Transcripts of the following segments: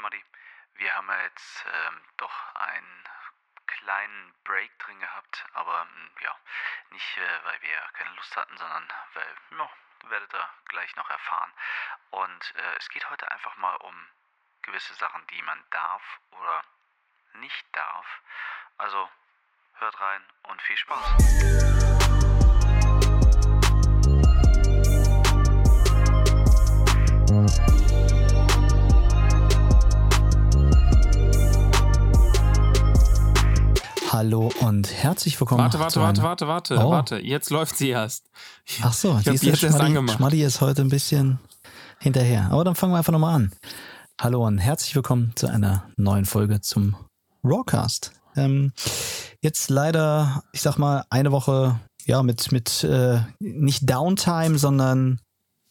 Matti, wir haben ja jetzt ähm, doch einen kleinen Break drin gehabt, aber ähm, ja, nicht äh, weil wir keine Lust hatten, sondern weil, ja, werdet ihr gleich noch erfahren. Und äh, es geht heute einfach mal um gewisse Sachen, die man darf oder nicht darf. Also hört rein und viel Spaß. Hallo und herzlich willkommen. Warte, warte, zu warte, warte, warte, Oh. warte. Jetzt läuft sie erst. Ach so, ich die du, jetzt erst Schmaddi, angemacht. Schmaddi ist heute ein bisschen hinterher. Aber dann fangen wir einfach nochmal an. Hallo und herzlich willkommen zu einer neuen Folge zum Rawcast. Ähm, jetzt leider, ich sag mal, eine Woche, ja, mit, mit äh, nicht Downtime, sondern,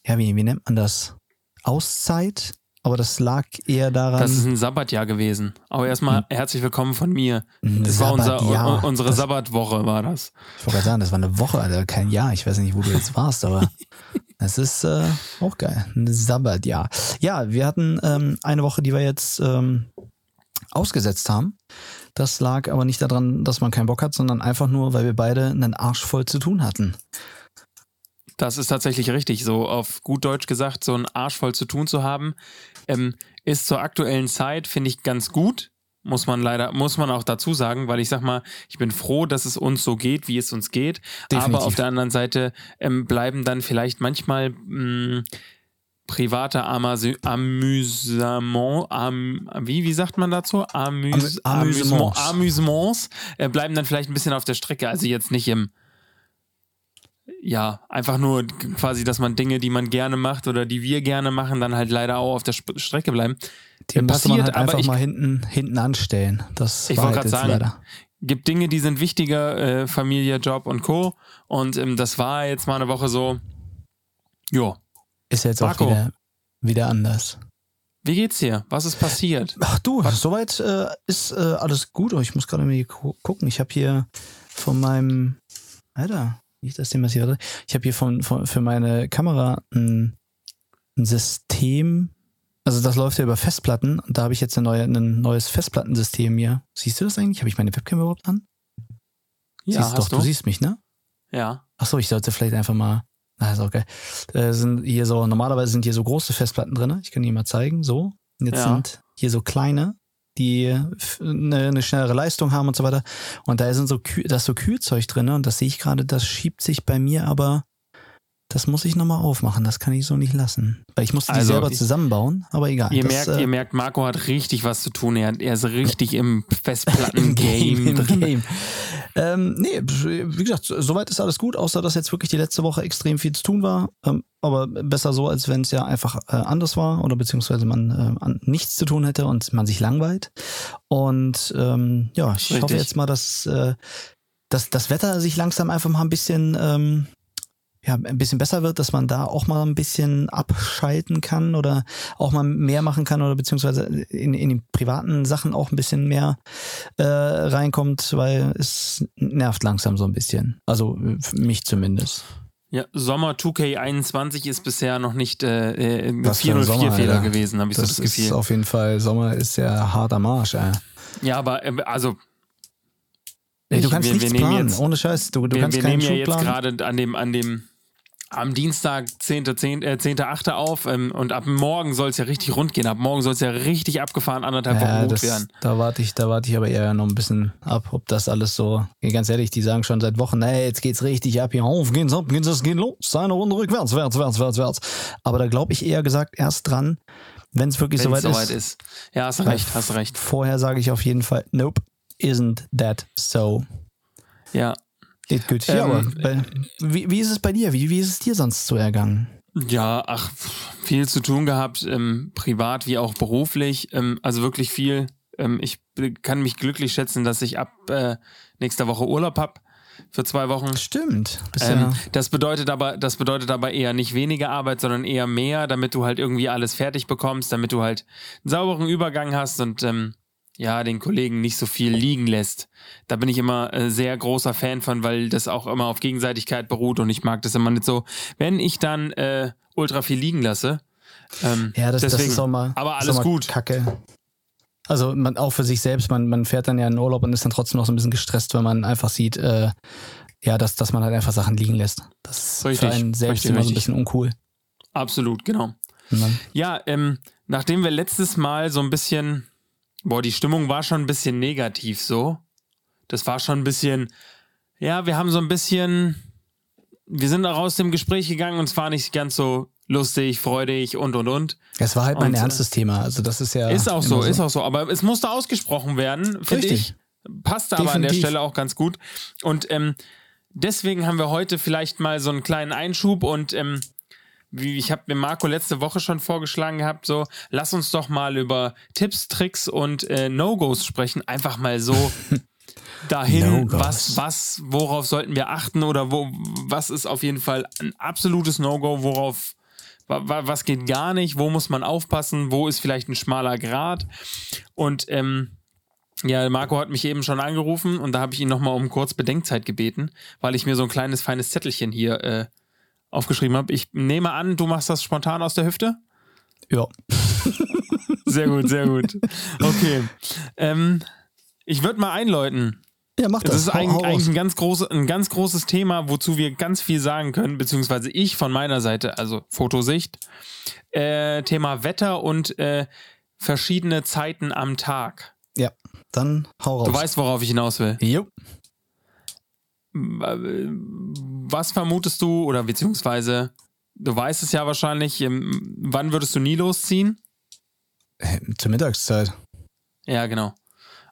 ja, wie, wie nennt man das? Auszeit? Aber das lag eher daran. Das ist ein Sabbatjahr gewesen. Aber erstmal herzlich willkommen von mir. Das war unser, unsere Das- Sabbatwoche, war das. Ich wollte gerade sagen, das war eine Woche, Alter, kein Jahr. Ich weiß nicht, wo du jetzt warst, aber das ist äh, auch geil. Ein Sabbatjahr. Ja, wir hatten ähm, eine Woche, die wir jetzt ähm, ausgesetzt haben. Das lag aber nicht daran, dass man keinen Bock hat, sondern einfach nur, weil wir beide einen Arsch voll zu tun hatten. Das ist tatsächlich richtig. So auf gut Deutsch gesagt, so einen Arsch voll zu tun zu haben, ähm, ist zur aktuellen Zeit, finde ich, ganz gut. Muss man leider, muss man auch dazu sagen, weil ich sag mal, ich bin froh, dass es uns so geht, wie es uns geht. Definitiv. Aber auf der anderen Seite ähm, bleiben dann vielleicht manchmal mh, private Amase- Amüsement, am, wie, wie sagt man dazu? Amüs Amü- Amüsements. Amüsements, Amüsements äh, bleiben dann vielleicht ein bisschen auf der Strecke. Also jetzt nicht im, ja, einfach nur quasi, dass man Dinge, die man gerne macht oder die wir gerne machen, dann halt leider auch auf der Sp Strecke bleiben. Die man passiert, halt aber einfach ich- mal hinten, hinten anstellen. Das Ich wollte halt gerade sagen, leider. gibt Dinge, die sind wichtiger, äh, Familie, Job und Co. Und ähm, das war jetzt mal eine Woche so, jo, Ist jetzt auch Marco. wieder, wieder anders. wie geht's dir? Was ist passiert? Ach du, soweit äh, ist äh, alles gut. Oh, ich muss gerade mal gu gucken. Ich habe hier von meinem, Alter, ist das Thema hier? Warte. Ich habe hier von, von, für meine Kamera ein, ein System. Also das läuft ja über Festplatten. Und da habe ich jetzt eine neue, ein neues Festplattensystem hier. Siehst du das eigentlich? Habe ich meine Webcam überhaupt an? Ja, siehst hast doch, du? du siehst mich, ne? ja. Ach so, ich sollte vielleicht einfach mal. Na, ist auch geil. Äh, sind hier so, normalerweise sind hier so große Festplatten drin. Ich kann die mal zeigen. So. Und jetzt Ja. sind hier so kleine, die eine, eine schnellere Leistung haben und so weiter. Und da sind so, Kühl, da ist so Kühlzeug drin. Und das sehe ich gerade, das schiebt sich bei mir aber. Das muss ich nochmal aufmachen. Das kann ich so nicht lassen. Weil ich musste die Also, selber zusammenbauen. Aber egal. Ihr das, merkt, äh, ihr merkt, Marco hat richtig was zu tun. Er, er ist richtig im Festplatten-Game Im drin. Game. Ähm, nee, wie gesagt, soweit ist alles gut, außer dass jetzt wirklich die letzte Woche extrem viel zu tun war. Ähm, aber besser so, als wenn es ja einfach äh, anders war oder beziehungsweise man äh, an, nichts zu tun hätte und man sich langweilt. Und ähm, ja, ich hoffe Richtig. jetzt mal, dass, äh, dass das Wetter sich langsam einfach mal ein bisschen ähm, ja, ein bisschen besser wird, dass man da auch mal ein bisschen abschalten kann oder auch mal mehr machen kann oder beziehungsweise in, in den privaten Sachen auch ein bisschen mehr äh, reinkommt, weil es nervt langsam so ein bisschen. Also mich zumindest. Ja, Sommer 2K21 ist bisher noch nicht äh, äh, Was für ein Sommer, 404-Fehler Alter. gewesen, habe ich so das ist Gefühl. auf jeden Fall, Sommer ist ja hart am Arsch, ey. Ja, aber äh, also Ey, du kannst wir- wir nichts nehmen planen, jetzt- ohne Scheiß. Du, du wir, kannst wir keinen nehmen ja jetzt gerade an dem, an dem am Dienstag 10.8. 10, äh, 10.8. auf ähm, und ab morgen soll es ja richtig rund gehen. Ab morgen soll es ja richtig abgefahren anderthalb Wochen gut das, werden. da warte ich, da warte ich aber eher noch ein bisschen ab, ob das alles so. Ganz ehrlich, die sagen schon seit Wochen, hey, jetzt geht's richtig ab hier auf, geht's ab, geht's, es geht los, eine Runde rückwärts, wärts, wärts, wärts, wärts. Aber da glaube ich eher gesagt erst dran, wenn es wirklich Wenn es soweit soweit ist. ist. Ja, hast recht, hast recht. Vorher sage ich auf jeden Fall, nope, isn't that so. Ja. Geht gut. ja, Ähm, aber bei, wie, wie ist es bei dir? Wie, wie ist es dir sonst so ergangen? Ja, ach, viel zu tun gehabt, ähm, privat wie auch beruflich. Ähm, also wirklich viel. Ähm, ich kann mich glücklich schätzen, dass ich ab äh, nächster Woche Urlaub hab für zwei Wochen. Stimmt. Ähm, ja, das bedeutet aber, das bedeutet aber eher nicht weniger Arbeit, sondern eher mehr, damit du halt irgendwie alles fertig bekommst, damit du halt einen sauberen Übergang hast und ähm, ja, den Kollegen nicht so viel liegen lässt. Da bin ich immer äh, sehr großer Fan von, weil das auch immer auf Gegenseitigkeit beruht und ich mag das immer nicht so, wenn ich dann äh, ultra viel liegen lasse. Ähm, ja das, deswegen, das ist auch mal, aber ist alles auch mal gut. Kacke. Also man, auch für sich selbst, man, man fährt dann ja in Urlaub und ist dann trotzdem noch so ein bisschen gestresst, wenn man einfach sieht, äh, ja, dass, dass man halt einfach Sachen liegen lässt. Das ist Richtig, für einen selbst richtig, immer so ein bisschen uncool. Absolut, genau. Ja, ähm, nachdem wir letztes Mal so ein bisschen, boah, die Stimmung war schon ein bisschen negativ so. Das war schon ein bisschen, ja, wir haben so ein bisschen, wir sind auch aus dem Gespräch gegangen und es war nicht ganz so lustig, freudig und und und. Es war halt mal ein Und, äh, ernstes Thema. Also das ist ja. Ist auch so, immer ist auch so. Aber es musste ausgesprochen werden, finde ich. Passt aber an der. Stelle auch ganz gut. Und ähm, deswegen haben wir heute vielleicht mal so einen kleinen Einschub und ähm, wie ich habe mir Marco letzte Woche schon vorgeschlagen gehabt, so lass uns doch mal über Tipps, Tricks und äh, No-Gos sprechen. Einfach mal so dahin, No-Gos. was, was, worauf sollten wir achten oder wo, was ist auf jeden Fall ein absolutes No-Go, worauf wa- wa- was geht gar nicht, wo muss man aufpassen, wo ist vielleicht ein schmaler Grat. Und ähm, ja, Marco hat mich eben schon angerufen und da habe ich ihn nochmal um kurz Bedenkzeit gebeten, weil ich mir so ein kleines feines Zettelchen hier äh, aufgeschrieben habe. Ich nehme an, du machst das spontan aus der Hüfte? Ja. Sehr gut, sehr gut. Okay. Ähm, ich würde mal einläuten. Ja, mach das. Das ist eigentlich, eigentlich ein, ganz große, ein ganz großes Thema, wozu wir ganz viel sagen können, beziehungsweise ich von meiner Seite, also Fotosicht. Äh, Thema Wetter und äh, verschiedene Zeiten am Tag. Ja, dann hau raus. Du weißt, worauf ich hinaus will. Jo. Was vermutest du, oder beziehungsweise, du weißt es ja wahrscheinlich, ähm, wann würdest du nie losziehen? Äh, Zur Mittagszeit. Ja, genau.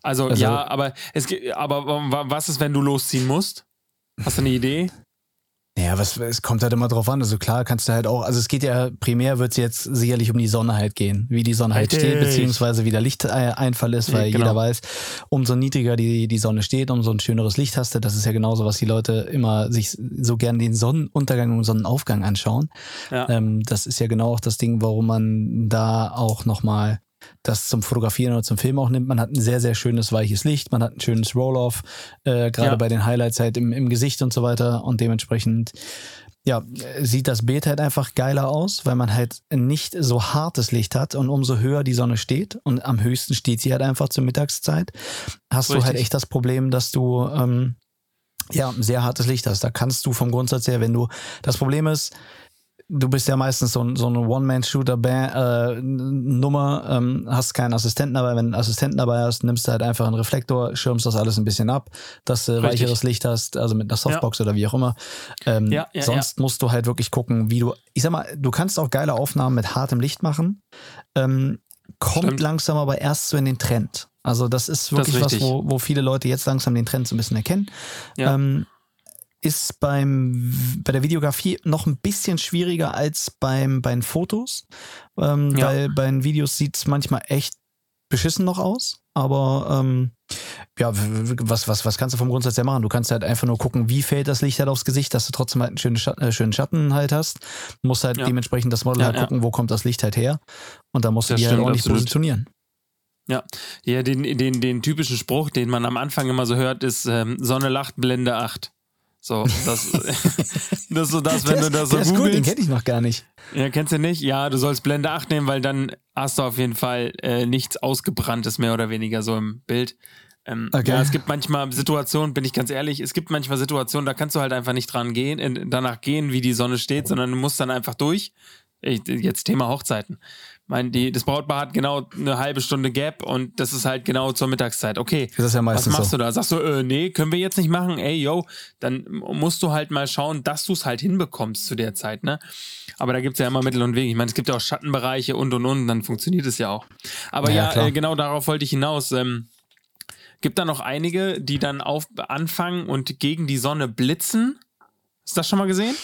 Also, Also- ja, aber es aber wa- was ist, wenn du losziehen musst? Hast du eine Idee? Ja, was, es kommt halt immer drauf an. Also klar kannst du halt auch, also es geht ja, primär wird es jetzt sicherlich um die Sonne halt gehen, wie die Sonne halt Richtig. steht, beziehungsweise wie der Lichteinfall ist, weil genau. jeder weiß, umso niedriger die, die Sonne steht, umso ein schöneres Licht hast du. Das ist ja genauso, was die Leute immer sich so gern den Sonnenuntergang und Sonnenaufgang anschauen. Ja. Ähm, das ist ja genau auch das Ding, warum man da auch nochmal das zum Fotografieren oder zum Film auch nimmt. Man hat ein sehr, sehr schönes weiches Licht, man hat ein schönes Roll-Off, äh, gerade Ja. bei den Highlights halt im, im Gesicht und so weiter und dementsprechend ja, sieht das Bild halt einfach geiler aus, weil man halt nicht so hartes Licht hat und umso höher die Sonne steht und am höchsten steht sie halt einfach zur Mittagszeit, hast du halt Richtig. echt das Problem, dass du ähm, ja sehr hartes Licht hast. Da kannst du vom Grundsatz her, wenn du das Problem ist, du bist ja meistens so, ein- so eine One-Man-Shooter-Nummer, ähm, hast keinen Assistenten dabei. Wenn du einen Assistenten dabei hast, nimmst du halt einfach einen Reflektor, schirmst das alles ein bisschen ab, dass du Richtig. weicheres Licht hast, also mit einer Softbox oder wie auch immer. Ähm, Ja, ja, sonst musst du halt wirklich gucken, wie du, ich sag mal, du kannst auch geile Aufnahmen mit hartem Licht machen. Ähm, kommt Stimmt. langsam aber erst so in den Trend. Also das ist Das ist wirklich was, wo, wo viele Leute jetzt langsam den Trend so ein bisschen erkennen. Ja. Ähm, ist beim, bei der Videografie noch ein bisschen schwieriger als beim, bei den Fotos. Ähm, Ja. Weil bei den Videos sieht es manchmal echt beschissen noch aus. Aber ähm, ja, was, was, was kannst du vom Grundsatz her machen? Du kannst halt einfach nur gucken, wie fällt das Licht halt aufs Gesicht, dass du trotzdem halt einen schönen Schatten, äh, schönen Schatten halt hast. Du musst halt Ja. dementsprechend das Model Ja, halt ja. gucken, wo kommt das Licht halt her. Und da musst du Das die halt stimmt, ordentlich absolut. positionieren. Ja, den, den, den typischen Spruch, den man am Anfang immer so hört, ist ähm, Sonne lacht, Blende 8. So, das, das ist so das, wenn der du das ist, so ist gut, den googelst. kenne ich noch gar nicht. Ja, kennst du nicht? Ja, du sollst Blende 8 nehmen, weil dann hast du auf jeden Fall äh, nichts Ausgebranntes mehr oder weniger so im Bild. Ähm, Okay. Ja, es gibt manchmal Situationen, bin ich ganz ehrlich, es gibt manchmal Situationen, da kannst du halt einfach nicht dran gehen, äh, danach gehen, wie die Sonne steht, sondern du musst dann einfach durch. Ich, jetzt Thema Hochzeiten. Mein, die, das Brautpaar hat genau eine halbe Stunde Gap und das ist halt genau zur Mittagszeit. Okay, ja was machst so. du da? Sagst du, äh, nee, können wir jetzt nicht machen? Ey, yo, dann musst du halt mal schauen, dass du es halt hinbekommst zu der Zeit, ne? Aber da gibt's ja immer Mittel und Wege. Ich meine, es gibt ja auch Schattenbereiche und und und, dann funktioniert es ja auch. Aber Ja, ja, äh, genau darauf wollte ich hinaus. Ähm, gibt da noch einige, die dann auf, anfangen und gegen die Sonne blitzen? Hast du das schon mal gesehen?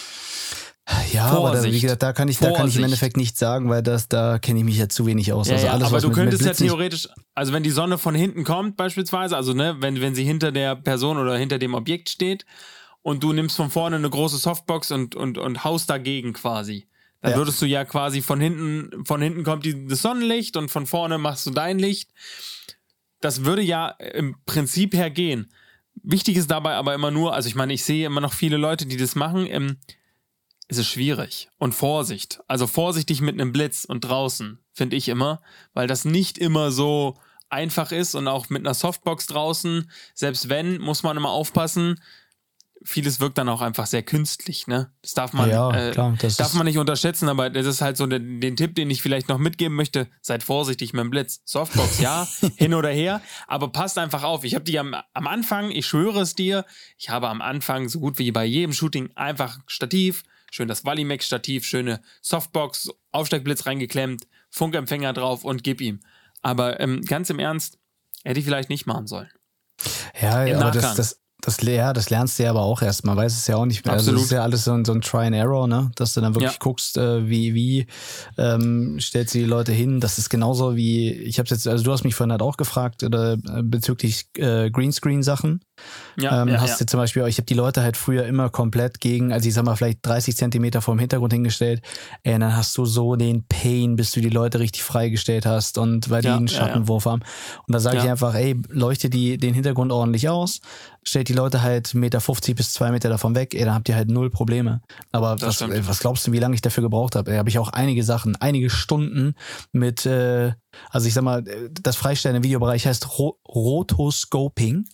Ja, aber da, wie Vorsicht. gesagt, da kann ich, da kann ich im Vorsicht. Endeffekt nichts sagen, weil das, da kenne ich mich ja zu wenig aus. Ja, also alles, aber was du mit, könntest mit ja theoretisch, also wenn die Sonne von hinten kommt beispielsweise, also ne, wenn, wenn sie hinter der Person oder hinter dem Objekt steht und du nimmst von vorne eine große Softbox und, und, und haust dagegen quasi, dann Ja. würdest du ja quasi von hinten, von hinten kommt die, das Sonnenlicht und von vorne machst du dein Licht. Das würde ja im Prinzip her gehen. Wichtig ist dabei aber immer nur, also ich meine, ich sehe immer noch viele Leute, die das machen, ähm, es ist schwierig. Und Vorsicht. Also vorsichtig mit einem Blitz und draußen, finde ich immer, weil das nicht immer so einfach ist und auch mit einer Softbox draußen, selbst wenn, muss man immer aufpassen. Vieles wirkt dann auch einfach sehr künstlich, ne? Das darf man, Ja, äh, klar, das darf ist- man nicht unterschätzen, aber das ist halt so der, den Tipp, den ich vielleicht noch mitgeben möchte. Seid vorsichtig mit dem Blitz. Softbox, ja, hin oder her, aber passt einfach auf. Ich habe die am, am Anfang, ich schwöre es dir, ich habe am Anfang so gut wie bei jedem Shooting einfach Stativ, schön das Valimax-Stativ, schöne Softbox, Aufsteckblitz reingeklemmt, Funkempfänger drauf und gib ihm. Aber ähm, ganz im Ernst, hätte ich vielleicht nicht machen sollen. Ja, Im aber Nachgang. das, das, ja, das lernst du ja aber auch erst. Man weiß es ja auch nicht mehr. Also Absolut. das ist ja alles so ein, so ein Try and Error, ne? Dass du dann wirklich Ja. guckst, äh, wie, wie ähm, stellst du die Leute hin. Das ist genauso wie, ich habe jetzt, also du hast mich vorhin halt auch gefragt, oder äh, bezüglich äh, Greenscreen-Sachen. Ja, ähm, ja, hast ja. du zum Beispiel, ich habe die Leute halt früher immer komplett gegen, also ich sag mal, vielleicht 30 Zentimeter vor dem Hintergrund hingestellt. Ey, und dann hast du so den Pain, bis du die Leute richtig freigestellt hast und weil die einen. Schattenwurf haben. Und da sage ich einfach, ey, leuchte die, den Hintergrund ordentlich aus, stellt die Leute halt 1,50 Meter bis 2 Meter davon weg, ey, dann habt ihr halt null Probleme. Aber was, ey, was glaubst du, wie lange ich dafür gebraucht habe? Da habe ich auch einige Sachen, einige Stunden mit, äh, also ich sag mal, das Freistellen im Videobereich heißt Ro Rotoscoping.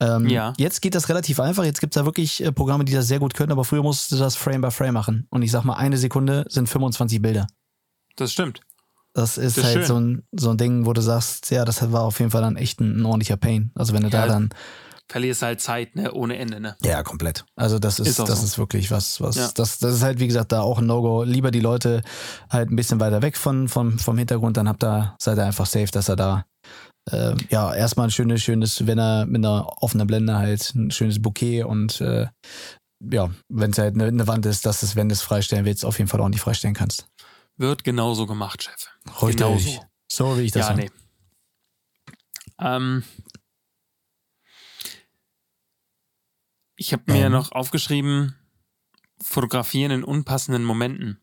Ähm, Ja. Jetzt geht das relativ einfach. Jetzt gibt's da wirklich äh, Programme, die das sehr gut können, aber früher musstest du das Frame by Frame machen. Und ich sag mal, eine Sekunde sind 25 Bilder. Das stimmt. Das ist Das ist halt schön. so ein, so ein Ding, wo du sagst, ja, das war auf jeden Fall dann echt ein, ein ordentlicher Pain. Also wenn du Ja. da dann. Verlierst halt Zeit, ne, ohne Ende, ne? Ja, komplett. Also das ist, Ist das so. ist wirklich was, was, Ja. das, das ist halt, wie gesagt, da auch ein No-Go. Lieber die Leute halt ein bisschen weiter weg von, vom, vom Hintergrund, dann habt ihr, seid ihr einfach safe, dass er da äh, ja, erstmal ein schönes, schönes, wenn er mit einer offenen Blende halt ein schönes Bouquet und äh, ja, wenn es halt eine, eine Wand ist, dass es, wenn du es freistellen willst, auf jeden Fall auch nicht freistellen kannst. Wird genauso gemacht, Chef. Richtig. Genauso. So wie ich das Ja, nee. Ähm, ich habe mir Ähm. noch aufgeschrieben, fotografieren in unpassenden Momenten.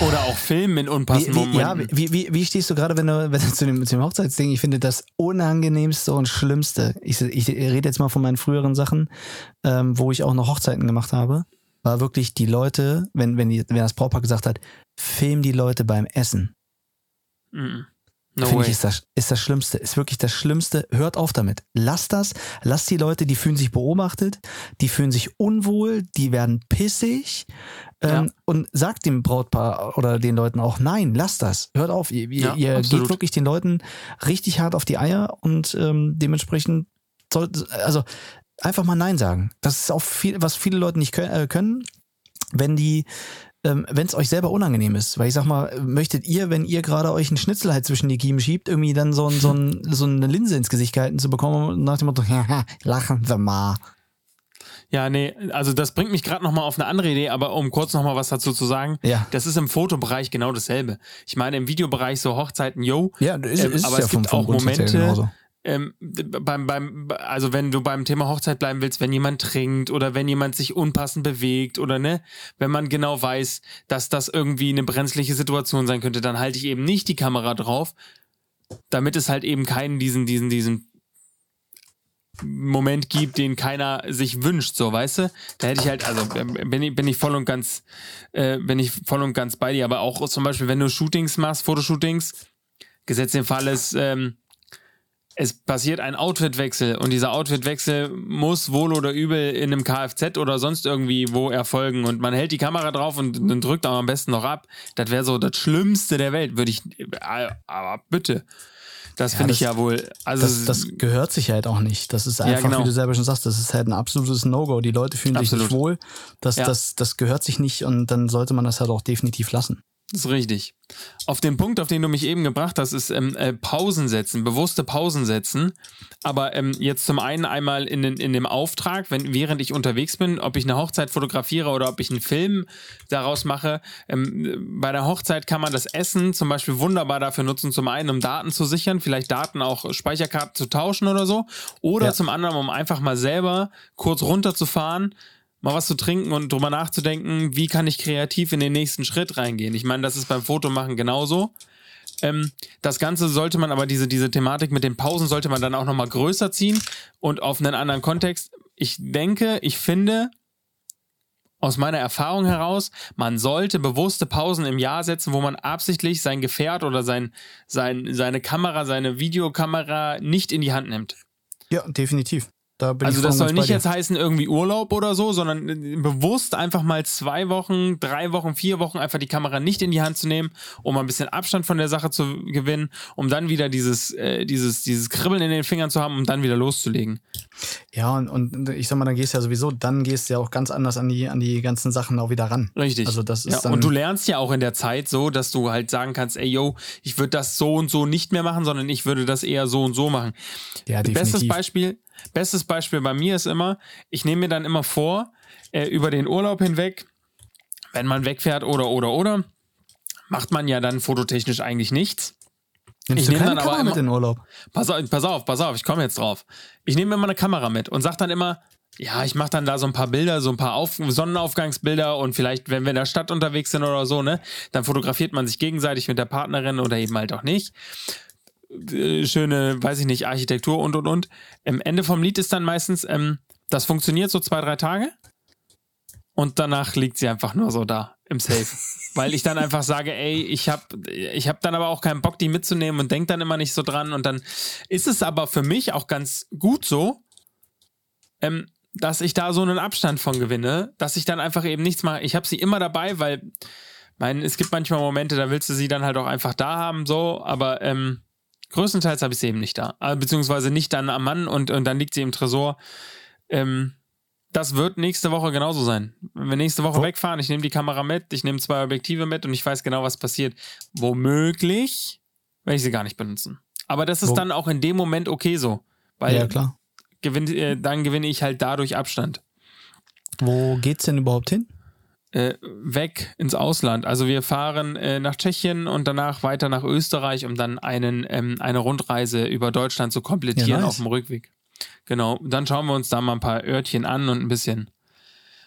Oder auch filmen in unpassenden Wie, wie, ja, Momenten. wie, wie, wie stehst du gerade, wenn du, wenn du zu, dem, zu dem Hochzeitsding, ich finde das unangenehmste und schlimmste, ich, ich rede jetzt mal von meinen früheren Sachen, ähm, wo ich auch noch Hochzeiten gemacht habe, war wirklich die Leute, wenn, wenn, die, wenn das Brautpaar gesagt hat, film die Leute beim Essen. Mm. No Finde ich, ist das, ist das Schlimmste, ist wirklich das Schlimmste. Hört auf damit. Lasst das, lasst die Leute, die fühlen sich beobachtet, die fühlen sich unwohl, die werden pissig. Ähm, Ja. Und sagt dem Brautpaar oder den Leuten auch, nein, lasst das. Hört auf. Ihr, ihr, Ja, ihr absolut. geht wirklich den Leuten richtig hart auf die Eier und ähm, dementsprechend sollte, also einfach mal Nein sagen. Das ist auch viel, was viele Leute nicht können, äh, können wenn die ähm, wenn es euch selber unangenehm ist. Weil ich sag mal, möchtet ihr, wenn ihr gerade euch einen Schnitzel halt zwischen die Kiemen schiebt, irgendwie dann so, ein, so, ein, so eine Linse ins Gesicht gehalten zu bekommen, nach dem Motto, lachen wir mal. Ja, nee, also das bringt mich gerade nochmal auf eine andere Idee, aber um kurz nochmal was dazu zu sagen, Ja. das ist im Fotobereich genau dasselbe. Ich meine, im Videobereich so Hochzeiten, yo, Ja, ist, Ähm, ist aber ja es vom, gibt vom auch Grundsatz her Momente. Ähm, beim, beim, also wenn du beim Thema Hochzeit bleiben willst, wenn jemand trinkt oder wenn jemand sich unpassend bewegt oder ne, wenn man genau weiß, dass das irgendwie eine brenzliche Situation sein könnte, dann halte ich eben nicht die Kamera drauf, damit es halt eben keinen diesen, diesen, diesen Moment gibt, den keiner sich wünscht, so, weißt du? Da hätte ich halt, also ähm, bin ich, bin ich voll und ganz, äh, bin ich voll und ganz bei dir, aber auch zum Beispiel, wenn du Shootings machst, Fotoshootings, gesetzt den Fall ist, ähm, es passiert ein Outfitwechsel und dieser Outfitwechsel muss wohl oder übel in einem Kfz oder sonst irgendwie wo erfolgen und man hält die Kamera drauf und dann drückt auch am besten noch ab. Das wäre so das Schlimmste der Welt, würde ich, äh, aber bitte. Das Ja, finde ich ja wohl, also Das, das gehört sich halt auch nicht. Das ist einfach, genau. wie du selber schon sagst, das ist halt ein absolutes No-Go. Die Leute fühlen sich Absolut. nicht wohl. Das, Ja. das, das gehört sich nicht und dann sollte man das halt auch definitiv lassen. Das ist richtig. Auf den Punkt, auf den du mich eben gebracht hast, ist ähm, äh, Pausen setzen, bewusste Pausen setzen. Aber ähm, jetzt zum einen einmal in, den, in dem Auftrag, wenn, während ich unterwegs bin, ob ich eine Hochzeit fotografiere oder ob ich einen Film daraus mache. Ähm, bei der Hochzeit kann man das Essen zum Beispiel wunderbar dafür nutzen, zum einen, um Daten zu sichern, vielleicht Daten auch Speicherkarten zu tauschen oder so. Oder Ja. zum anderen, um einfach mal selber kurz runterzufahren, mal was zu trinken und drüber nachzudenken, wie kann ich kreativ in den nächsten Schritt reingehen. Ich meine, das ist beim Fotomachen genauso. Ähm, das Ganze sollte man aber, diese, diese Thematik mit den Pausen sollte man dann auch nochmal größer ziehen und auf einen anderen Kontext. Ich denke, ich finde, aus meiner Erfahrung heraus, man sollte bewusste Pausen im Jahr setzen, wo man absichtlich sein Gefährt oder sein, sein, seine Kamera, seine Videokamera nicht in die Hand nimmt. Ja, definitiv. Da also das soll nicht jetzt heißen irgendwie Urlaub oder so, sondern äh, bewusst einfach mal zwei Wochen, drei Wochen, vier Wochen einfach die Kamera nicht in die Hand zu nehmen, um ein bisschen Abstand von der Sache zu gewinnen, um dann wieder dieses, äh, dieses, dieses Kribbeln in den Fingern zu haben, um dann wieder loszulegen. Ja, und, und ich sag mal, dann gehst du ja sowieso, dann gehst du ja auch ganz anders an die, an die ganzen Sachen auch wieder ran. Richtig. Also das ist ja, dann und du lernst ja auch in der Zeit so, dass du halt sagen kannst, ey yo, ich würde das so und so nicht mehr machen, sondern ich würde das eher so und so machen. Ja, definitiv. Bestes Beispiel, Bestes Beispiel bei mir ist immer, ich nehme mir dann immer vor, äh, über den Urlaub hinweg, wenn man wegfährt oder oder oder, macht man ja dann fototechnisch eigentlich nichts. Nimmst ich nehme dann Kamera aber immer, mit in Urlaub. Pass auf, pass auf, pass auf, ich komme jetzt drauf. Ich nehme immer eine Kamera mit und sag dann immer, ja, ich mache dann da so ein paar Bilder, so ein paar Auf Sonnenaufgangsbilder und vielleicht, wenn wir in der Stadt unterwegs sind oder so, ne, dann fotografiert man sich gegenseitig mit der Partnerin oder eben halt auch nicht. Äh, schöne, weiß ich nicht, Architektur und und und. Am Ende vom Lied ist dann meistens, ähm, das funktioniert so zwei, drei Tage und danach liegt sie einfach nur so da im Safe. Weil ich dann einfach sage, ey, ich habe ich hab dann aber auch keinen Bock, die mitzunehmen und denk dann immer nicht so dran. Und dann ist es aber für mich auch ganz gut so, ähm, dass ich da so einen Abstand von gewinne, dass ich dann einfach eben nichts mache. Ich habe sie immer dabei, weil mein, es gibt manchmal Momente, da willst du sie dann halt auch einfach da haben, so, aber ähm, Größtenteils habe ich sie eben nicht da. Äh, beziehungsweise nicht dann am Mann und, und dann liegt sie im Tresor. Ähm, das wird nächste Woche genauso sein. Wenn wir nächste Woche Wo? wegfahren, ich nehme die Kamera mit, ich nehme zwei Objektive mit und ich weiß genau, was passiert. Womöglich werde ich sie gar nicht benutzen. Aber das ist Wo? dann auch in dem Moment okay so. Weil ja, klar. Gewinn, äh, dann gewinne ich halt dadurch Abstand. Wo geht's denn überhaupt hin? Äh, weg ins Ausland. Also wir fahren äh, nach Tschechien und danach weiter nach Österreich, um dann einen, ähm, eine Rundreise über Deutschland zu komplettieren ja, nice. auf dem Rückweg. Genau, dann schauen wir uns da mal ein paar Örtchen an und ein bisschen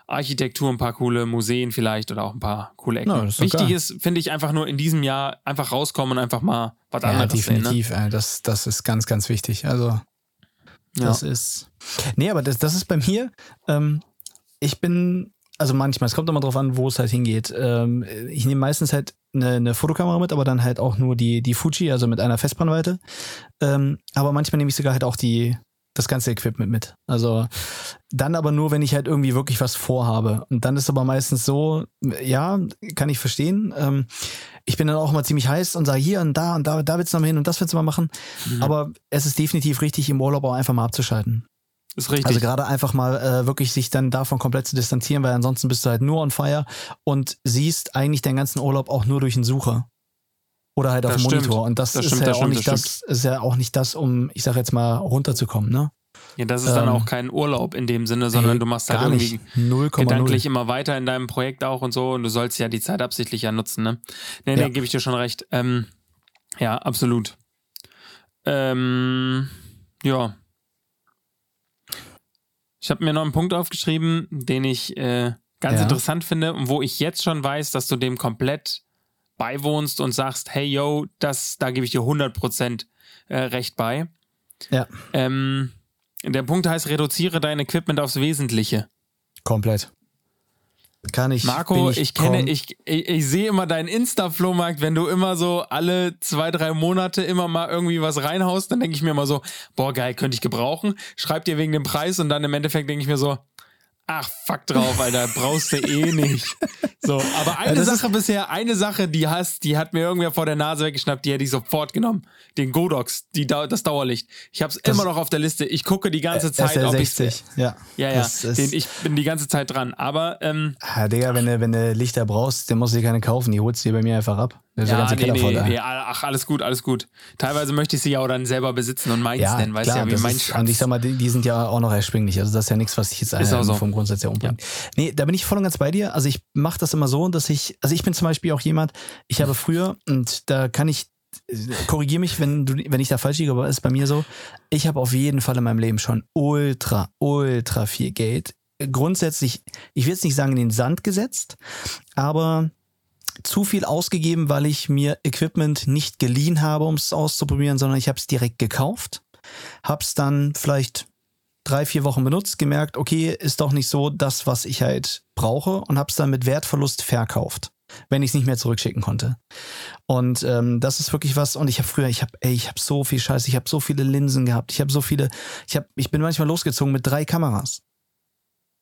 Architektur, ein paar coole Museen vielleicht oder auch ein paar coole Ecken. No, ist Wichtig ist, finde ich, einfach nur in diesem Jahr einfach rauskommen und einfach mal was anderes ja, definitiv, sehen. Ne? Das, das ist ganz, ganz wichtig. Also das ja. ist. Nee, aber das, das ist bei mir. Ähm, ich bin also manchmal, es kommt immer drauf an, wo es halt hingeht. Ähm, ich nehme meistens halt eine, eine, Fotokamera mit, aber dann halt auch nur die, die Fuji, also mit einer Festbrennweite. Ähm, aber manchmal nehme ich sogar halt auch die, das ganze Equipment mit. Also dann aber nur, wenn ich halt irgendwie wirklich was vorhabe. Und dann ist aber meistens so, ja, kann ich verstehen. Ähm, ich bin dann auch immer ziemlich heiß und sage hier und da und da, da willst du noch mal hin und das willst du mal machen. Mhm. Aber es ist definitiv richtig, im Urlaub auch einfach mal abzuschalten. Ist richtig. Also gerade einfach mal äh, wirklich sich dann davon komplett zu distanzieren, weil ansonsten bist du halt nur on fire und siehst eigentlich den ganzen Urlaub auch nur durch den Sucher. Oder halt auf dem Monitor. Und das, das ist stimmt, ja das auch stimmt, nicht das, das ist ja auch nicht das, um, ich sag jetzt mal, runterzukommen, ne? Ja, das ist ähm, dann auch kein Urlaub in dem Sinne, sondern ey, du machst halt irgendwie 0, gedanklich 0. immer weiter in deinem Projekt auch und so und du sollst ja die Zeit absichtlich ja nutzen, ne? Nee, ja. nee, gebe ich dir schon recht. Ähm, ja, absolut. Ähm, ja, ich habe mir noch einen Punkt aufgeschrieben, den ich äh, ganz ja. interessant finde und wo ich jetzt schon weiß, dass du dem komplett beiwohnst und sagst, hey yo, das, da gebe ich dir 100% äh, recht bei. Ja. Ähm, der Punkt heißt, reduziere dein Equipment aufs Wesentliche. Komplett. Kann ich. Marco, ich, ich, kenne, ich, ich, ich sehe immer deinen Insta-Flohmarkt, wenn du immer so alle zwei, drei Monate immer mal irgendwie was reinhaust, dann denke ich mir immer so, boah, geil, könnte ich gebrauchen. Schreib dir wegen dem Preis und dann im Endeffekt denke ich mir so, ach, fuck drauf, Alter, brauchst du eh nicht. So, aber eine ja, Sache bisher, eine Sache, die hast, die hat mir irgendwer vor der Nase weggeschnappt, die hätte ich sofort genommen. Den Godox, die, das Dauerlicht. Ich habe es immer noch auf der Liste. Ich gucke die ganze Zeit, SL60, ob ich ja. Ja, ja, den, ich bin die ganze Zeit dran. Aber, ähm, ah, Digga, wenn du, wenn du Lichter brauchst, dann musst du dir keine kaufen. Die holst du dir bei mir einfach ab. Das ja, nee, nee, nee, ach, alles gut, alles gut. Teilweise möchte ich sie ja auch dann selber besitzen und meins ja, denn, weißt du ja, wie mein ist, Und ich sag mal, die, die, sind ja auch noch erschwinglich. Also das ist ja nichts, was ich jetzt einer so. vom Grundsatz her umbringt. Ja. Nee, da bin ich voll und ganz bei dir. Also ich mache das immer so, dass ich, also ich bin zum Beispiel auch jemand, ich habe früher, und da kann ich, korrigiere mich, wenn du, wenn ich da falsch liege, aber ist bei mir so, ich habe auf jeden Fall in meinem Leben schon ultra, ultra viel Geld. Grundsätzlich, ich will jetzt nicht sagen in den Sand gesetzt, aber zu viel ausgegeben, weil ich mir Equipment nicht geliehen habe, um es auszuprobieren, sondern ich habe es direkt gekauft, habe es dann vielleicht drei, vier Wochen benutzt, gemerkt, okay, ist doch nicht so das, was ich halt brauche und habe es dann mit Wertverlust verkauft wenn ich es nicht mehr zurückschicken konnte. Und ähm, das ist wirklich was. Und ich habe früher, ich habe, ey, ich habe so viel Scheiß, ich habe so viele Linsen gehabt, ich habe so viele, ich habe, ich bin manchmal losgezogen mit drei Kameras.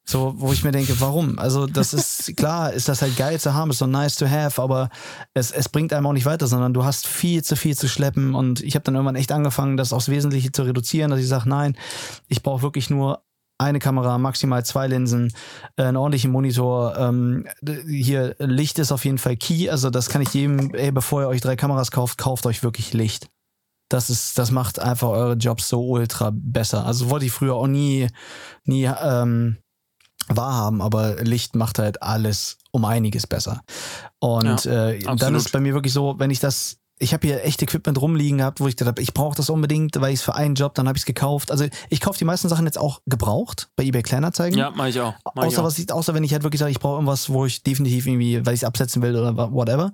So, wo ich mir denke, warum? Also, das ist klar, ist das halt geil zu haben, ist so nice to have, aber es, es bringt einem auch nicht weiter, sondern du hast viel zu viel zu schleppen. Und ich habe dann irgendwann echt angefangen, das aufs Wesentliche zu reduzieren, dass ich sage, nein, ich brauche wirklich nur eine Kamera, maximal zwei Linsen, äh, einen ordentlichen Monitor. Ähm, hier, Licht ist auf jeden Fall key. Also, das kann ich jedem, ey, bevor ihr euch drei Kameras kauft, kauft euch wirklich Licht. Das ist, das macht einfach eure Jobs so ultra besser. Also wollte ich früher auch nie, nie ähm, wahrhaben, aber Licht macht halt alles um einiges besser. Und ja, äh, dann ist bei mir wirklich so, wenn ich das ich habe hier echt Equipment rumliegen gehabt, wo ich gedacht habe, ich brauche das unbedingt, weil ich es für einen Job, dann habe ich es gekauft. Also ich kaufe die meisten Sachen jetzt auch gebraucht bei eBay Kleinanzeigen. Ja, mache ich auch. Mach außer, ich auch. Was ich, außer wenn ich halt wirklich sage, ich brauche irgendwas, wo ich definitiv irgendwie, weil ich es absetzen will oder whatever.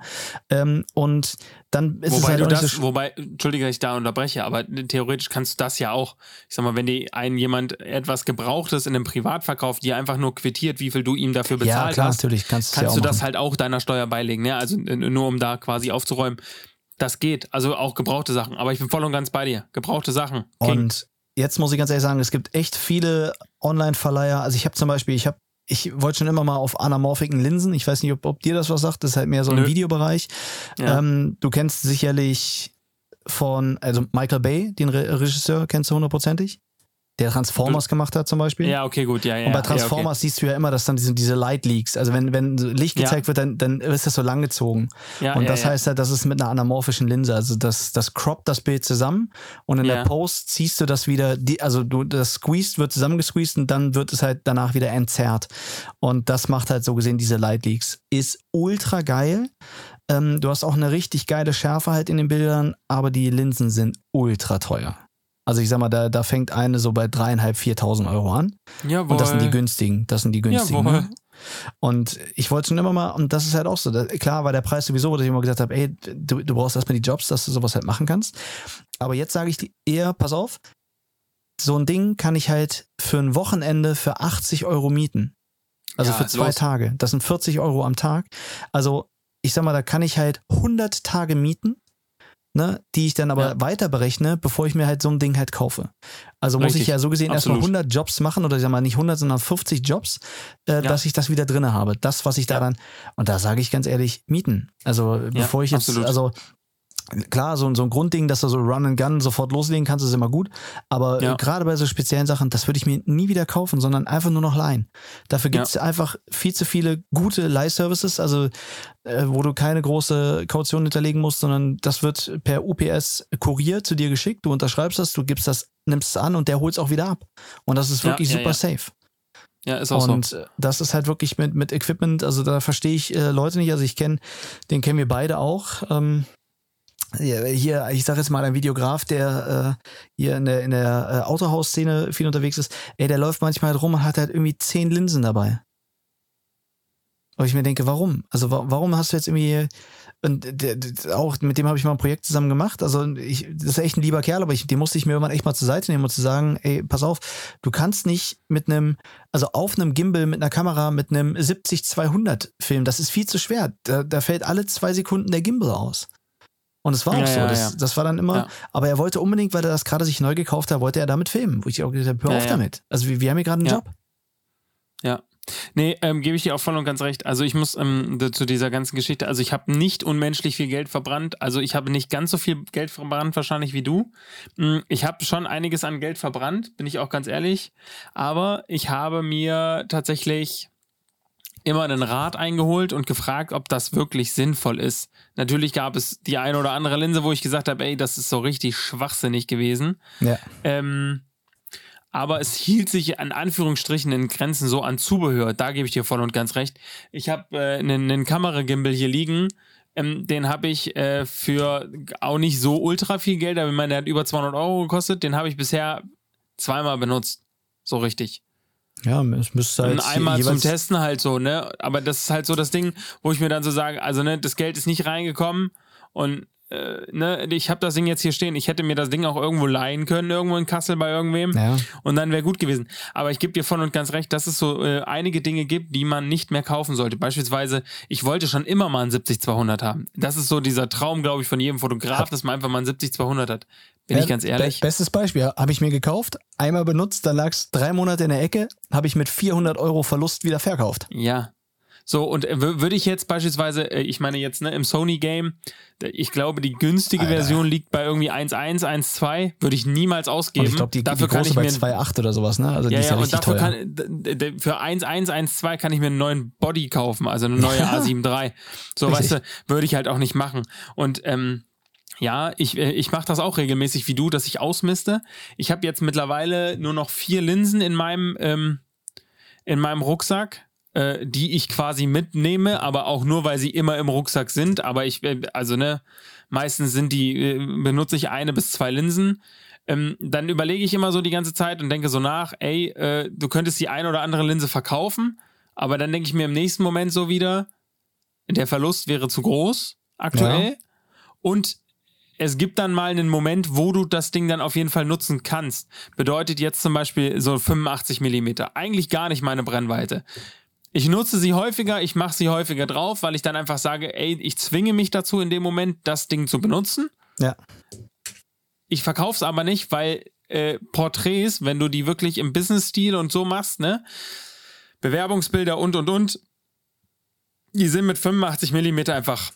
Ähm, und dann ist wobei es halt du das, so wobei, entschuldige, dass ich da unterbreche, aber theoretisch kannst du das ja auch, ich sag mal, wenn dir ein jemand etwas Gebrauchtes in einem Privatverkauf dir einfach nur quittiert, wie viel du ihm dafür bezahlt ja, klar, hast, natürlich kannst, kannst du das halt auch deiner Steuer beilegen. Ne? Also nur um da quasi aufzuräumen das geht. Also auch gebrauchte Sachen. Aber ich bin voll und ganz bei dir. Gebrauchte Sachen. King. Und jetzt muss ich ganz ehrlich sagen, es gibt echt viele Online-Verleiher. Also ich habe zum Beispiel, ich habe ich wollte schon immer mal auf anamorphigen Linsen. Ich weiß nicht, ob, ob dir das was sagt. Das ist halt mehr so ein Videobereich. Ja. Ähm, du kennst sicherlich von, also Michael Bay, den Re Regisseur, kennst du hundertprozentig? Der Transformers gemacht hat zum Beispiel. Ja, okay, gut, ja, ja. Und bei Transformers ja, okay. siehst du ja immer, dass dann diese, diese Light Leaks, also wenn, wenn Licht gezeigt ja. wird, dann, dann ist das so langgezogen. Ja, und das heißt halt, das ist mit einer anamorphischen Linse, also das, das croppt das Bild zusammen und in der Post ziehst du das wieder, die, also du, das squeezed wird zusammengesqueezed und dann wird es halt danach wieder entzerrt. Und das macht halt so gesehen diese Light Leaks. Ist ultra geil. Ähm, du hast auch eine richtig geile Schärfe halt in den Bildern, aber die Linsen sind ultra teuer. Also ich sag mal, da, da fängt eine so bei dreieinhalb, viertausend Euro an. Jawohl. Und das sind die günstigen. Das sind die günstigen. Ne? Und ich wollte schon immer mal, und das ist halt auch so, da, klar war der Preis sowieso, dass ich immer gesagt habe, ey, du, du brauchst erstmal die Jobs, dass du sowas halt machen kannst. Aber jetzt sage ich dir eher, pass auf, so ein Ding kann ich halt für ein Wochenende für 80 Euro mieten. Also ja, für zwei los. Tage. Das sind 40 Euro am Tag. Also ich sag mal, da kann ich halt 100 Tage mieten ne, die ich dann aber ja. weiter berechne, bevor ich mir halt so ein Ding halt kaufe. Also Richtig. muss ich ja so gesehen erstmal 100 Jobs machen oder ich sag mal nicht 100, sondern 50 Jobs, äh, ja. dass ich das wieder drinne habe. Das, was ich da dann, und da sage ich ganz ehrlich, mieten. Also bevor ich jetzt, absolut. also Klar, so, so ein Grundding, dass du so Run and Gun sofort loslegen kannst, ist immer gut. Aber ja. gerade bei so speziellen Sachen, das würde ich mir nie wieder kaufen, sondern einfach nur noch leihen. Dafür gibt es ja. einfach viel zu viele gute Leihservices, also äh, wo du keine große Kaution hinterlegen musst, sondern das wird per UPS Kurier zu dir geschickt. Du unterschreibst das, du gibst das, nimmst es an und der holt es auch wieder ab. Und das ist wirklich ja, super safe. Ja, ist auch und so. das ist halt wirklich mit, mit Equipment, also da verstehe ich äh, Leute nicht. Also ich kenne, den kennen wir beide auch. Ähm, hier, ich sage jetzt mal ein Videograf, der äh, hier in der, in der äh, Autohaus-Szene viel unterwegs ist, ey, der läuft manchmal halt rum und hat halt irgendwie zehn Linsen dabei. Aber ich mir denke, warum? Also warum hast du jetzt irgendwie und der, der, auch mit dem habe ich mal ein Projekt zusammen gemacht. Also ich, das ist echt ein lieber Kerl, aber ich, den musste ich mir irgendwann echt mal zur Seite nehmen und zu sagen, ey, pass auf, du kannst nicht mit einem, also auf einem Gimbal mit einer Kamera mit einem 70-200 filmen. Das ist viel zu schwer. Da, da fällt alle zwei Sekunden der Gimbal aus. Und es war auch ja, so. Das, ja. das, war dann immer, ja. aber er wollte unbedingt, weil er das gerade sich neu gekauft hat, wollte er damit filmen. Wo ich auch gesagt habe, hör auf damit. Also wir, wir haben hier gerade einen Job. Ja. Nee, ähm, gebe ich dir auch voll und ganz recht. Also ich muss ähm, zu dieser ganzen Geschichte, also ich habe nicht unmenschlich viel Geld verbrannt. Also ich habe nicht ganz so viel Geld verbrannt wahrscheinlich wie du. Mm, ich habe schon einiges an Geld verbrannt, bin ich auch ganz ehrlich. Aber ich habe mir tatsächlich immer einen Rat eingeholt und gefragt, ob das wirklich sinnvoll ist. Natürlich gab es die eine oder andere Linse, wo ich gesagt habe, ey, das ist so richtig schwachsinnig gewesen. Ja. Ähm, aber es hielt sich an Anführungsstrichen in Grenzen so an Zubehör. Da gebe ich dir voll und ganz recht. Ich habe äh, einen, einen Kameragimbal hier liegen. Ähm, den habe ich äh, für auch nicht so ultra viel Geld, aber ich meine, der hat über 200 Euro gekostet. Den habe ich bisher zweimal benutzt. So richtig. Ja, es müsste halt. Und einmal zum Testen halt so, ne? Aber das ist halt so das Ding, wo ich mir dann so sage, also, ne, das Geld ist nicht reingekommen und äh, ne, ich habe das Ding jetzt hier stehen. Ich hätte mir das Ding auch irgendwo leihen können, irgendwo in Kassel bei irgendwem. Ja. Und dann wäre gut gewesen. Aber ich gebe dir von und ganz recht, dass es so äh, einige Dinge gibt, die man nicht mehr kaufen sollte. Beispielsweise, ich wollte schon immer mal einen 70-200 haben. Das ist so dieser Traum, glaube ich, von jedem Fotograf, dass man einfach mal einen 70-200 hat. Bin Ja, ich ganz ehrlich. be- Bestes Beispiel, habe ich mir gekauft, einmal benutzt, dann lag es drei Monate in der Ecke, habe ich mit 400 Euro Verlust wieder verkauft. Ja. So, und äh, wür- würde ich jetzt beispielsweise, äh, ich meine jetzt ne, im Sony-Game, ich glaube, die günstige Alter. Version liegt bei irgendwie 1.1, 1.2, würde ich niemals ausgeben. Und ich glaube, die, dafür die kann große ich bei mir 2,8 oder sowas, ne? Also die ja, ist ja, ja, und richtig dafür teuer. kann für 1.1, 1.2 kann ich mir einen neuen Body kaufen, also eine neue A7 III. So, Richtig. weißt du, würde ich halt auch nicht machen. Und ähm, ja, ich, äh, ich mache das auch regelmäßig wie du, dass ich ausmiste. Ich habe jetzt mittlerweile nur noch vier Linsen in meinem, ähm, in meinem Rucksack, äh, die ich quasi mitnehme, aber auch nur, weil sie immer im Rucksack sind. Aber ich, äh, also ne, meistens sind die, äh, benutze ich eine bis zwei Linsen. Ähm, dann überlege ich immer so die ganze Zeit und denke so nach, ey, äh, du könntest die eine oder andere Linse verkaufen, aber dann denke ich mir im nächsten Moment so wieder, der Verlust wäre zu groß aktuell. Und es gibt dann mal einen Moment, wo du das Ding dann auf jeden Fall nutzen kannst. Bedeutet jetzt zum Beispiel so 85 Millimeter. Eigentlich gar nicht meine Brennweite. Ich nutze sie häufiger, ich mache sie häufiger drauf, weil ich dann einfach sage, ey, ich zwinge mich dazu in dem Moment, das Ding zu benutzen. Ja. Ich verkauf's aber nicht, weil äh, Porträts, wenn du die wirklich im Business-Stil und so machst, ne, Bewerbungsbilder und und und, die sind mit 85 Millimeter einfach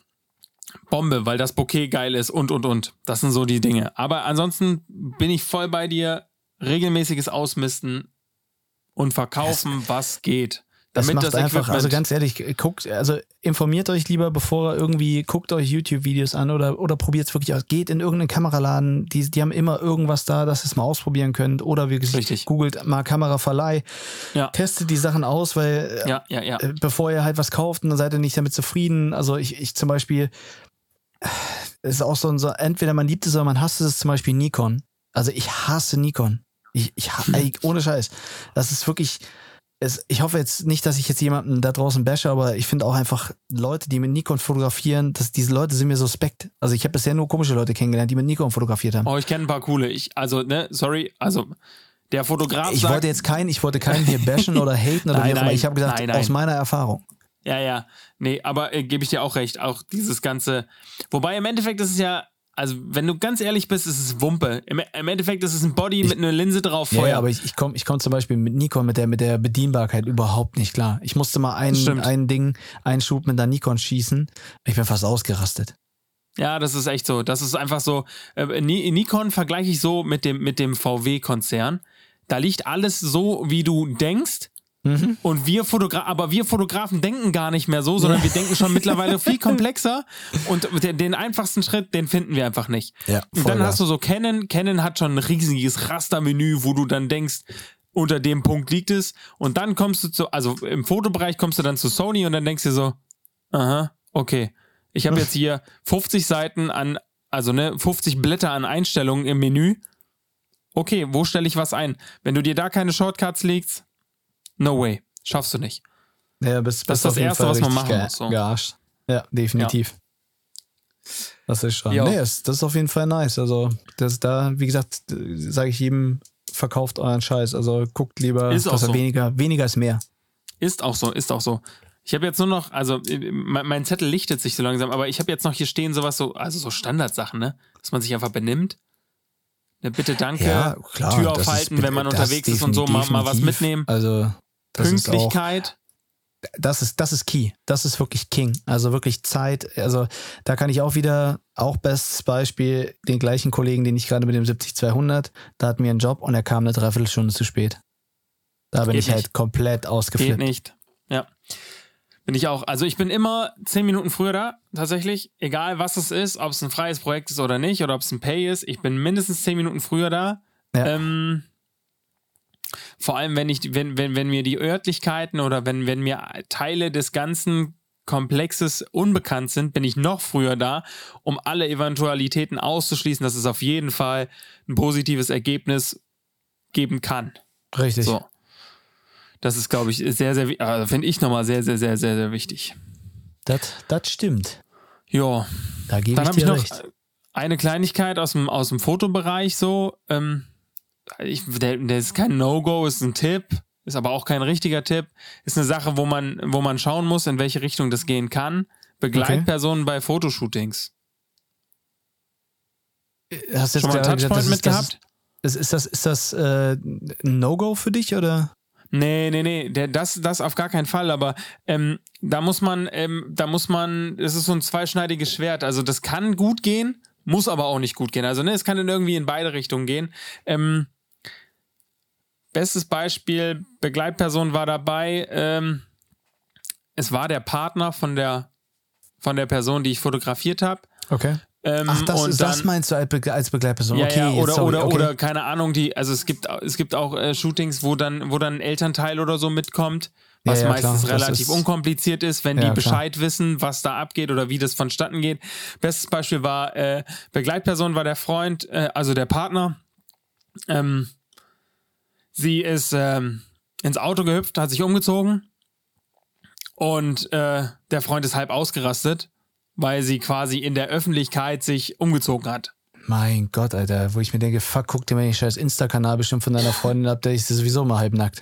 Bombe, weil das Bouquet geil ist und und und. Das sind so die Dinge. Aber ansonsten bin ich voll bei dir. Regelmäßiges Ausmisten und verkaufen, was geht. Das Damit macht das einfach, Equipment- also ganz ehrlich, guckt, also informiert euch lieber, bevor ihr irgendwie, guckt euch YouTube-Videos an oder, oder probiert es wirklich aus. Geht in irgendeinen Kameraladen, die, die haben immer irgendwas da, dass ihr es mal ausprobieren könnt. Oder wie gesagt, Richtig. googelt mal Kameraverleih, Ja. testet die Sachen aus, weil Ja, ja, ja. äh, bevor ihr halt was kauft, dann seid ihr nicht damit zufrieden. Also ich, ich zum Beispiel, äh, es ist auch so, ein- so, entweder man liebt es oder man hasst es, zum Beispiel Nikon. Also ich hasse Nikon. Ich, ich ey, ohne Scheiß. Das ist wirklich, es, ich hoffe jetzt nicht, dass ich jetzt jemanden da draußen bashe, aber ich finde auch einfach Leute, die mit Nikon fotografieren, dass diese Leute sind mir suspekt. Also ich habe bisher nur komische Leute kennengelernt, die mit Nikon fotografiert haben. Oh, ich kenne ein paar coole. Ich, also, ne, sorry, also der Fotograf ich sagt, wollte jetzt keinen, ich wollte keinen hier bashen oder haten oder Nein, wie auch immer. nein, Ich habe gesagt, nein, nein. aus meiner Erfahrung. Ja, ja. Nee, aber äh, gebe ich dir auch recht. Auch dieses ganze. Wobei im Endeffekt ist es ja, also wenn du ganz ehrlich bist, ist es Wumpe. Im, im Endeffekt ist es ein Body mit einer Linse drauf, Ja, Feuer. ja, aber ich, ich komme ich komm zum Beispiel mit Nikon, mit der, mit der Bedienbarkeit überhaupt nicht klar. Ich musste mal ein, Stimmt. ein Ding, einen Schub mit der Nikon schießen. Ich bin fast ausgerastet. Ja, das ist echt so. Das ist einfach so. Äh, Ni- Nikon vergleiche ich so mit dem, mit dem VW-Konzern. Da liegt alles so, wie du denkst. Mhm. Und wir Fotografen, aber wir Fotografen denken gar nicht mehr so, sondern wir denken schon mittlerweile viel komplexer. Und den, den einfachsten Schritt, den finden wir einfach nicht. Ja, Und dann hast du so Canon. Canon hat schon ein riesiges Rastermenü, wo du dann denkst, unter dem Punkt liegt es. Und dann kommst du zu, also im Fotobereich kommst du dann zu Sony und dann denkst du dir so, aha, okay. Ich habe jetzt hier 50 Seiten an, also ne, 50 Blätter an Einstellungen im Menü. Okay, wo stelle ich was ein? Wenn du dir da keine Shortcuts legst, no way. Schaffst du nicht. Ja, bist, Das ist das Erste, was man machen ge- muss, so. Gearscht. Ja, definitiv. Das ist schon. Jo. Nee, das, das ist auf jeden Fall nice. Also, das da, wie gesagt, sage ich jedem, verkauft euren Scheiß. Also guckt lieber, Ist auch dass er so. weniger, weniger ist mehr. Ist auch so, ist auch so. Ich habe jetzt nur noch, also äh, mein, mein Zettel lichtet sich so langsam, aber ich habe jetzt noch hier stehen sowas so, also so Standardsachen, ne? Dass man sich einfach benimmt. Ne, bitte danke. Ja, klar. Tür das ist aufhalten, wenn man unterwegs ist und so, mal, mal was mitnehmen. Also, das ist auch, Pünktlichkeit. das ist, das ist key. Das ist wirklich King. Also wirklich Zeit. Also da kann ich auch wieder, auch bestes Beispiel, den gleichen Kollegen, den ich gerade mit dem 70-200, da hat mir einen Job und er kam eine Dreiviertelstunde zu spät. Da bin Geht ich halt nicht. komplett Geht ausgeflippt. nicht. Ja. Bin ich auch. Also ich bin immer zehn Minuten früher da, tatsächlich. Egal was es ist, ob es ein freies Projekt ist oder nicht, oder ob es ein Pay ist. Ich bin mindestens zehn Minuten früher da. Ja. Ähm, vor allem, wenn ich, wenn, wenn, wenn mir die Örtlichkeiten oder wenn, wenn mir Teile des ganzen Komplexes unbekannt sind, bin ich noch früher da, um alle Eventualitäten auszuschließen, dass es auf jeden Fall ein positives Ergebnis geben kann. Richtig. So. Das ist, glaube ich, sehr, sehr, also finde ich nochmal sehr, sehr, sehr, sehr, sehr wichtig. Das, das stimmt. Ja, Da gebe ich habe ich dir noch, recht. eine Kleinigkeit aus dem, aus dem Fotobereich so. Ähm, ich, der, der ist kein No-Go, ist ein Tipp, ist aber auch kein richtiger Tipp. Ist eine Sache, wo man, wo man schauen muss, in welche Richtung das gehen kann. Begleitpersonen okay. bei Fotoshootings. Hast du Schon mal einen Touchpoint mitgehabt? Ist, ist, das, ist das äh, ein No-Go für dich oder? Nee, nee, nee, der, das, das auf gar keinen Fall, aber ähm, da muss man, ähm, da muss man, es ist so ein zweischneidiges Schwert. Also das kann gut gehen, muss aber auch nicht gut gehen. Also ne, es kann in irgendwie in beide Richtungen gehen. Ähm, bestes Beispiel, Begleitperson war dabei, ähm, es war der Partner von der, von der Person, die ich fotografiert habe. Okay. Ähm, Ach, das, und ist, dann, das meinst du als, Be als Begleitperson? ja, okay, ja, oder, sorry, oder, okay. oder keine Ahnung, die, also es gibt, es gibt auch äh, Shootings, wo dann, wo dann ein Elternteil oder so mitkommt, was Ja, ja, meistens klar, relativ ist- unkompliziert ist, wenn Ja, die klar. Bescheid wissen, was da abgeht oder wie das vonstatten geht. Bestes Beispiel war, äh, Begleitperson war der Freund, äh, also der Partner. Ähm, sie ist ähm, ins Auto gehüpft, hat sich umgezogen und äh, der Freund ist halb ausgerastet, weil sie quasi in der Öffentlichkeit sich umgezogen hat. Mein Gott, Alter, wo ich mir denke, fuck, guck dir mal den scheiß Insta-Kanal bestimmt von deiner Freundin ab, der ist sowieso mal halbnackt.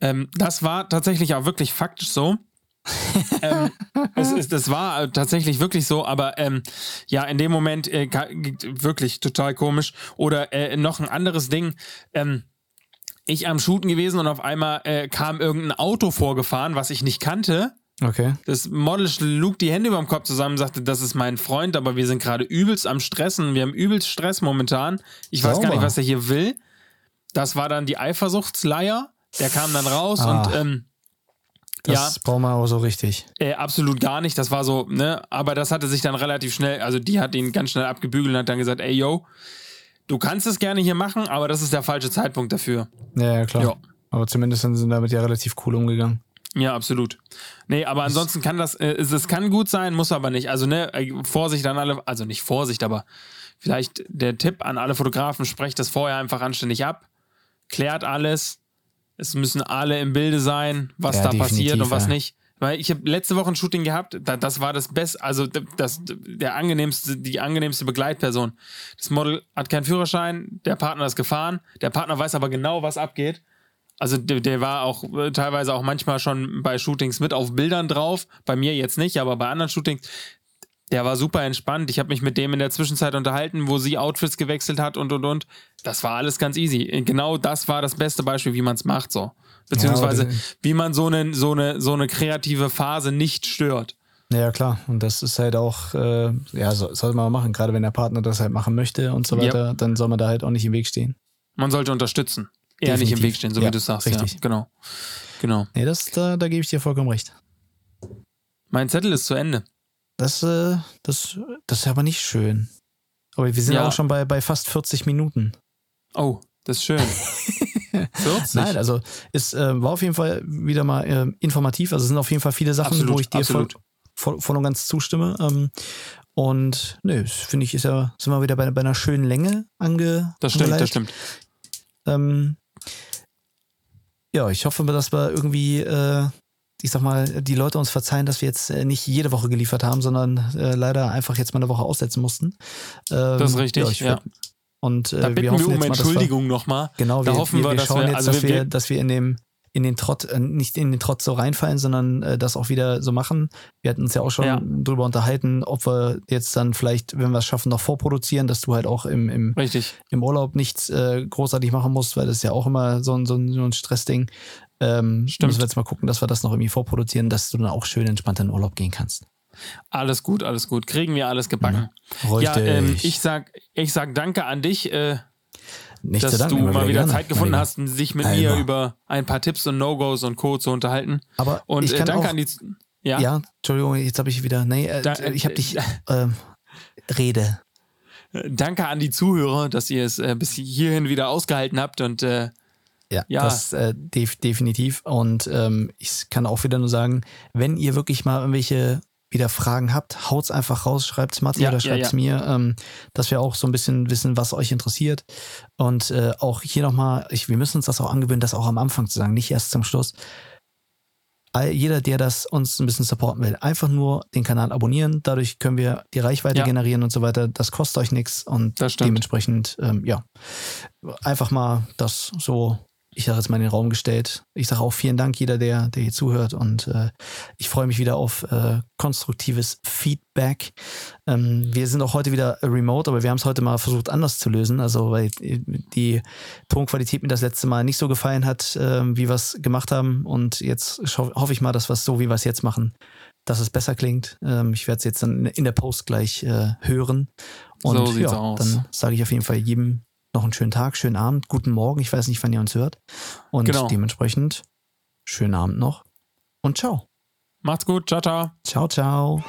Ähm, das war tatsächlich auch wirklich faktisch so. ähm, es ist, das war äh, tatsächlich wirklich so, aber ähm, ja, in dem Moment äh, wirklich total komisch. Oder äh, noch ein anderes Ding. Ähm, ich am Shooten gewesen und auf einmal äh, kam irgendein Auto vorgefahren, was ich nicht kannte. Okay. Das Model schlug die Hände über dem Kopf zusammen und sagte, das ist mein Freund, aber wir sind gerade übelst am Stressen. Wir haben übelst Stress momentan. Ich weiß gar Sauber. nicht, was er hier will. Das war dann die Eifersuchtsleier. Der kam dann raus Ah. und ähm, Das brauchen wir auch so richtig. äh, absolut gar nicht. Das war so, ne? Aber das hatte sich dann relativ schnell, also die hat ihn ganz schnell abgebügelt und hat dann gesagt, ey yo, du kannst es gerne hier machen, aber das ist der falsche Zeitpunkt dafür. Ja, ja, klar. Ja. Aber zumindest sind sie damit ja relativ cool umgegangen. Ja, absolut. Nee, aber ansonsten kann das, äh, es, es kann gut sein, muss aber nicht. Also, ne, äh, Vorsicht an alle, also nicht Vorsicht, aber vielleicht der Tipp an alle Fotografen, sprecht das vorher einfach anständig ab, klärt alles. Es müssen alle im Bilde sein, was Ja, da passiert und was ja. nicht. Weil ich habe letzte Woche ein Shooting gehabt, da, das war das Beste, also das, der angenehmste, die angenehmste Begleitperson. Das Model hat keinen Führerschein, der Partner ist gefahren, der Partner weiß aber genau, was abgeht. Also der, der war auch äh, teilweise auch manchmal schon bei Shootings mit auf Bildern drauf. Bei mir jetzt nicht, aber bei anderen Shootings. Der war super entspannt. Ich habe mich mit dem in der Zwischenzeit unterhalten, wo sie Outfits gewechselt hat und und und. Das war alles ganz easy. Genau das war das beste Beispiel, wie man es macht so. Beziehungsweise aber- wie man so eine, so, eine, so eine kreative Phase nicht stört. Ja, klar. Und das ist halt auch, äh, ja, so, sollte man machen. Gerade wenn der Partner das halt machen möchte und so Ja. weiter, dann soll man da halt auch nicht im Weg stehen. Man sollte unterstützen. Eher nicht im Definitiv. Weg stehen, so Ja, wie du sagst. richtig. Ja, genau. Genau. Nee, das, da, da gebe ich dir vollkommen recht. Mein Zettel ist zu Ende. Das, äh, das, das ist aber nicht schön. Aber wir sind Ja. auch schon bei, bei fast 40 Minuten. Oh, das ist schön. 40? Nein, also es äh, war auf jeden Fall wieder mal äh, informativ. Also es sind auf jeden Fall viele Sachen, Absolut, wo ich dir voll, voll, voll und ganz zustimme. Ähm, und nö, das finde ich, ist ja, sind wir wieder bei, bei einer schönen Länge ange. Das stimmt, angeleitet. das stimmt. Ähm, ja, ich hoffe, dass wir irgendwie, äh, ich sag mal, die Leute uns verzeihen, dass wir jetzt äh, nicht jede Woche geliefert haben, sondern äh, leider einfach jetzt mal eine Woche aussetzen mussten. Ähm, Das ist richtig, ich ja. würd- Und äh, Da bitten wir, hoffen um jetzt wir- Entschuldigung nochmal. Genau, Da wir, hoffen wir, wir, wir dass schauen wir- jetzt, also dass, wir- wir, dass wir in dem in den Trott, äh, nicht in den Trott so reinfallen, sondern äh, das auch wieder so machen. Wir hatten uns ja auch schon Ja. drüber unterhalten, ob wir jetzt dann vielleicht, wenn wir es schaffen, noch vorproduzieren, dass du halt auch im, im, Richtig. im Urlaub nichts äh, großartig machen musst, weil das ist ja auch immer so ein, so ein, so ein Stressding. Ähm, Stimmt. Müssen wir jetzt mal gucken, dass wir das noch irgendwie vorproduzieren, dass du dann auch schön entspannt in den Urlaub gehen kannst. Alles gut, alles gut. Kriegen wir alles gebacken. Richtig. Ja, ähm, ich sag, ich sag danke an dich, äh, Nicht dass zu danken, du mal wieder gerne, Zeit gefunden hast, sich mit Ja, mir über ein paar Tipps und No-Gos und Co. zu unterhalten. Aber Und ich äh, kann danke auch, an die. Ja, ja. Entschuldigung, jetzt habe ich wieder. Nee, äh, Da- ich habe dich. äh, ähm, Rede. äh, danke an die Zuhörer, dass ihr es äh, bis hierhin wieder ausgehalten habt und äh, Ja, Ja. das äh, def definitiv. Und ähm, ich kann auch wieder nur sagen, wenn ihr wirklich mal irgendwelche wieder Fragen habt, haut's einfach raus, schreibt's Matti Ja, oder ja, schreibt's ja. mir, ähm, dass wir auch so ein bisschen wissen, was euch interessiert. Und äh, auch hier nochmal, wir müssen uns das auch angewöhnen, das auch am Anfang zu sagen, nicht erst zum Schluss. jeder, der das uns ein bisschen supporten will, einfach nur den Kanal abonnieren. Dadurch können wir die Reichweite Ja. generieren und so weiter. Das kostet euch nichts und dementsprechend, ähm, ja, einfach mal das so, ich sage jetzt mal in den Raum gestellt. Ich sage auch vielen Dank, jeder, der, der hier zuhört und äh, ich freue mich wieder auf äh, konstruktives Feedback. Ähm, wir sind auch heute wieder remote, aber wir haben es heute mal versucht anders zu lösen. Also weil die Tonqualität mir das letzte Mal nicht so gefallen hat, ähm, wie wir es gemacht haben. Und jetzt hoffe ich mal, dass wir es so, wie wir es jetzt machen, dass es besser klingt. Ähm, ich werde es jetzt dann in der Post gleich äh, hören. Und So ja, dann sage ich auf jeden Fall jedem noch einen schönen Tag, schönen Abend, guten Morgen. Ich weiß nicht, wann ihr uns hört. Und Genau. dementsprechend schönen Abend noch und ciao. Macht's gut. Ciao, ciao. Ciao, ciao.